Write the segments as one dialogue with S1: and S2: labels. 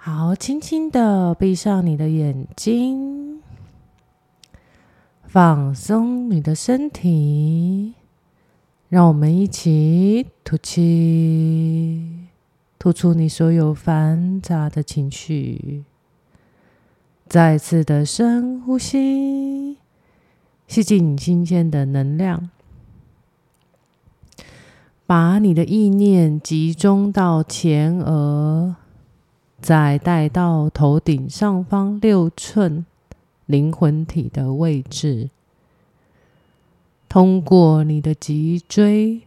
S1: 好，轻轻的闭上你的眼睛，放松你的身体，让我们一起吐气，吐出你所有繁杂的情绪。再次的深呼吸，吸进新鲜的能量，把你的意念集中到前额，再带到头顶上方六寸灵魂体的位置，通过你的脊椎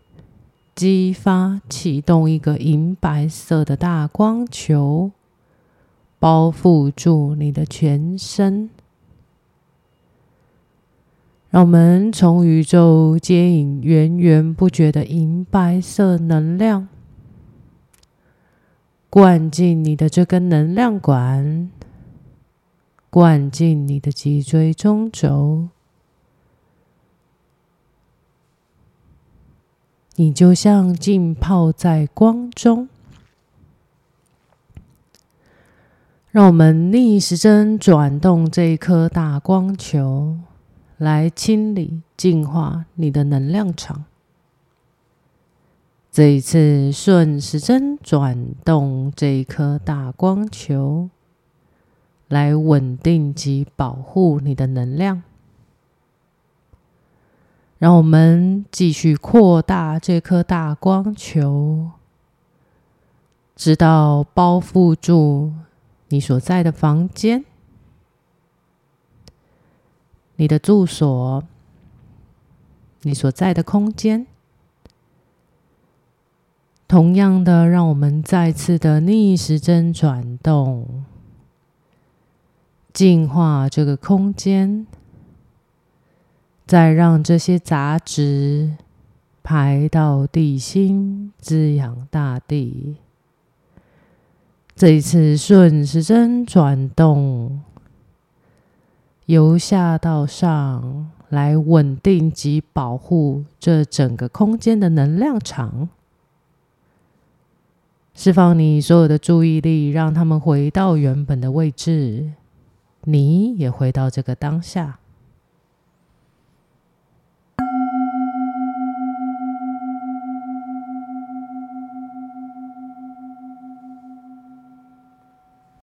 S1: 激发启动一个银白色的大光球。包覆住你的全身，让我们从宇宙接引源源不绝的银白色能量，灌进你的这根能量管，灌进你的脊椎中轴，你就像浸泡在光中。让我们逆时针转动这一颗大光球，来清理、净化你的能量场。这一次顺时针转动这一颗大光球，来稳定及保护你的能量。让我们继续扩大这颗大光球，直到包覆住。你所在的房间，你的住所，你所在的空间，同样的，让我们再次的逆时针转动，净化这个空间，再让这些杂质排到地心，滋养大地。这一次顺时针转动，由下到上来稳定及保护这整个空间的能量场，释放你所有的注意力，让他们回到原本的位置，你也回到这个当下。